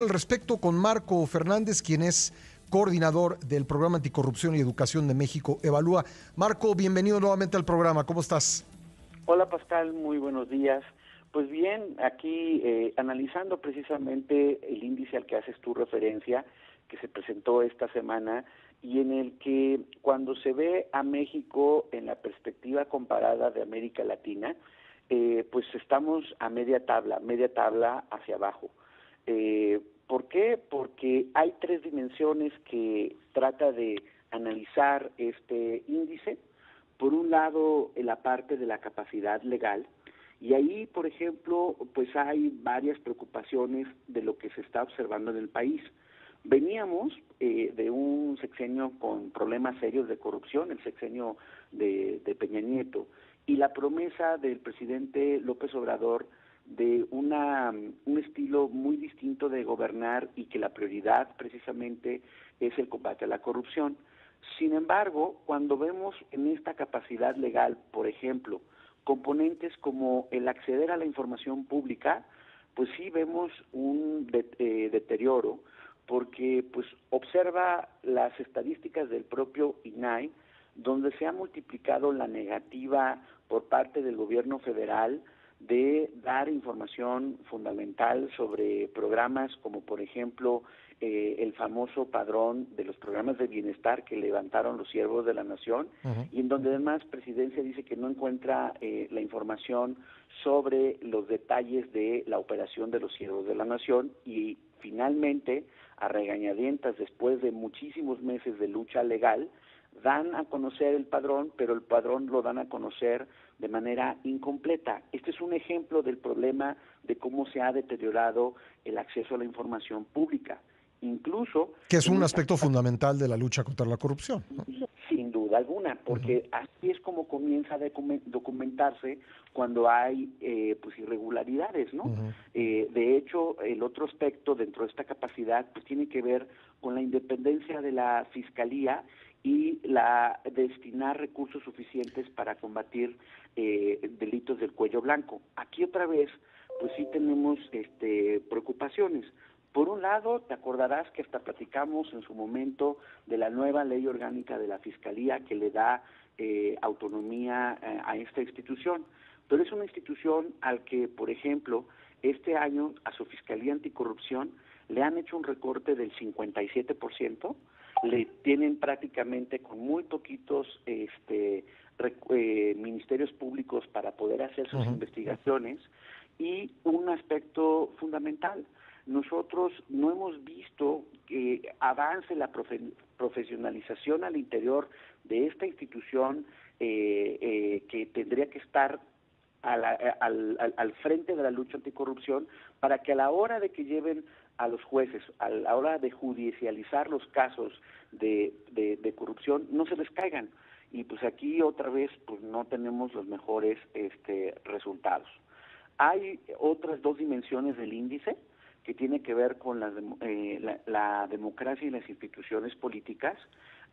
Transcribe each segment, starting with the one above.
al respecto con Marco Fernández, quien es coordinador del Programa Anticorrupción y Educación de México Evalúa. Marco, bienvenido nuevamente al programa. ¿Cómo estás? Hola Pascal, muy buenos días. Pues bien, aquí eh, analizando precisamente el índice al que haces tu referencia, que se presentó esta semana y en el que cuando se ve a México en la perspectiva comparada de América Latina, eh, pues estamos a media tabla, media tabla hacia abajo. Eh, ¿Por qué? Porque hay tres dimensiones que trata de analizar este índice. Por un lado, la parte de la capacidad legal, y ahí, por ejemplo, pues hay varias preocupaciones de lo que se está observando en el país. Veníamos eh, de un sexenio con problemas serios de corrupción, el sexenio de Peña Nieto, y la promesa del presidente López Obrador de una, un estilo muy distinto de gobernar y que la prioridad precisamente es el combate a la corrupción. Sin embargo, cuando vemos en esta capacidad legal, por ejemplo, componentes como el acceder a la información pública, pues sí vemos un eh, deterioro porque pues observa las estadísticas del propio INAI donde se ha multiplicado la negativa por parte del gobierno federal de dar información fundamental sobre programas como por ejemplo eh, el famoso padrón de los programas de bienestar que levantaron los siervos de la nación y en donde además presidencia dice que no encuentra eh, la información sobre los detalles de la operación de los siervos de la nación y finalmente a regañadientas después de muchísimos meses de lucha legal dan a conocer el padrón, pero el padrón lo dan a conocer de manera incompleta. Este es un ejemplo del problema de cómo se ha deteriorado el acceso a la información pública. Incluso... Que es un aspecto fundamental de la lucha contra la corrupción. Sin duda alguna, porque así es como comienza a documentarse cuando hay eh, pues irregularidades, ¿no? Eh, de hecho, el otro aspecto dentro de esta capacidad pues tiene que ver con la independencia de la fiscalía y la destinar recursos suficientes para combatir eh, delitos del cuello blanco. Aquí otra vez, pues sí tenemos este, preocupaciones. Por un lado, te acordarás que hasta platicamos en su momento de la nueva ley orgánica de la Fiscalía que le da eh, autonomía eh, a esta institución, pero es una institución al que, por ejemplo, este año a su Fiscalía Anticorrupción le han hecho un recorte del 57%, le tienen prácticamente con muy poquitos este, eh, ministerios públicos para poder hacer sus investigaciones y un aspecto fundamental. Nosotros no hemos visto que avance la profesionalización al interior de esta institución eh, eh, que tendría que estar al, al, frente de la lucha anticorrupción para que a la hora de que lleven a los jueces, a la hora de judicializar los casos de, de, corrupción, no se les caigan. Y pues aquí otra vez pues no tenemos los mejores este, resultados. Hay otras dos dimensiones del índice que tiene que ver con la, eh, la democracia y las instituciones políticas.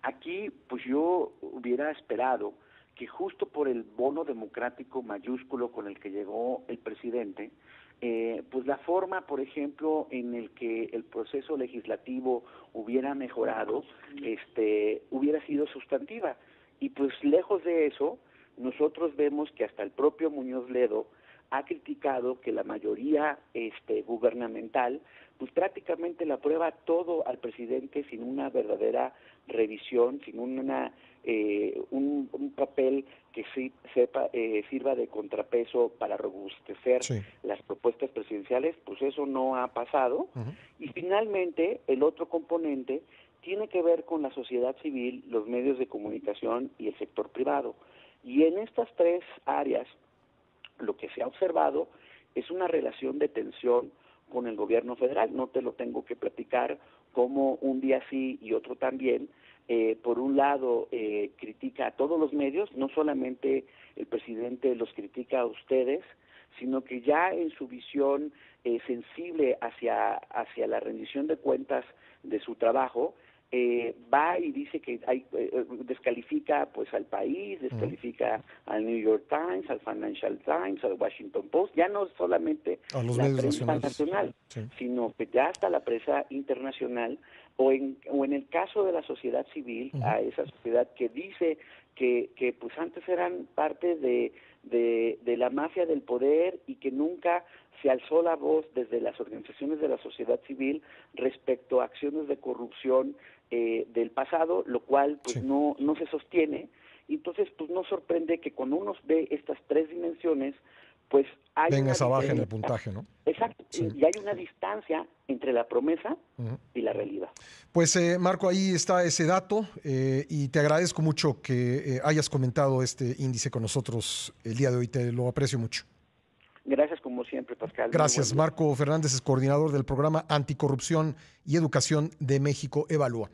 Aquí pues yo hubiera esperado que justo por el bono democrático mayúsculo con el que llegó el presidente, eh, pues la forma, por ejemplo, en el que el proceso legislativo hubiera mejorado, este, hubiera sido sustantiva. Y pues lejos de eso, nosotros vemos que hasta el propio Muñoz Ledo ha criticado que la mayoría este, gubernamental pues prácticamente le aprueba todo al presidente sin una verdadera revisión, sin una eh, un, papel que sí sepa eh, sirva de contrapeso para robustecer las propuestas presidenciales, pues eso no ha pasado. Y finalmente, el otro componente tiene que ver con la sociedad civil, los medios de comunicación y el sector privado. Y en estas tres áreas, lo que se ha observado es una relación de tensión con el gobierno federal. No te lo tengo que platicar como un día sí y otro también. Eh, por un lado, eh, critica a todos los medios, no solamente el presidente los critica a ustedes, sino que ya en su visión eh, sensible hacia, hacia la rendición de cuentas de su trabajo, eh, va y dice que hay, eh, descalifica pues al país, descalifica al New York Times, al Financial Times, al Washington Post, ya no solamente a los la prensa nacional, sino que ya hasta la prensa internacional o en, o en el caso de la sociedad civil, a esa sociedad que dice que, que pues antes eran parte de, de, de la mafia del poder y que nunca se alzó la voz desde las organizaciones de la sociedad civil respecto a acciones de corrupción eh, del pasado, lo cual pues Sí. no, no se sostiene. Entonces, pues no sorprende que cuando uno ve estas tres dimensiones, pues hay Venga una esa baja en el puntaje, ¿no? Exacto, Sí. y hay una distancia entre la promesa y la realidad. Pues eh, Marco, ahí está ese dato eh, y te agradezco mucho que eh, hayas comentado este índice con nosotros el día de hoy, te lo aprecio mucho. Gracias como siempre, Pascal. Gracias. Marco Fernández es coordinador del programa Anticorrupción y Educación de México Evalúa.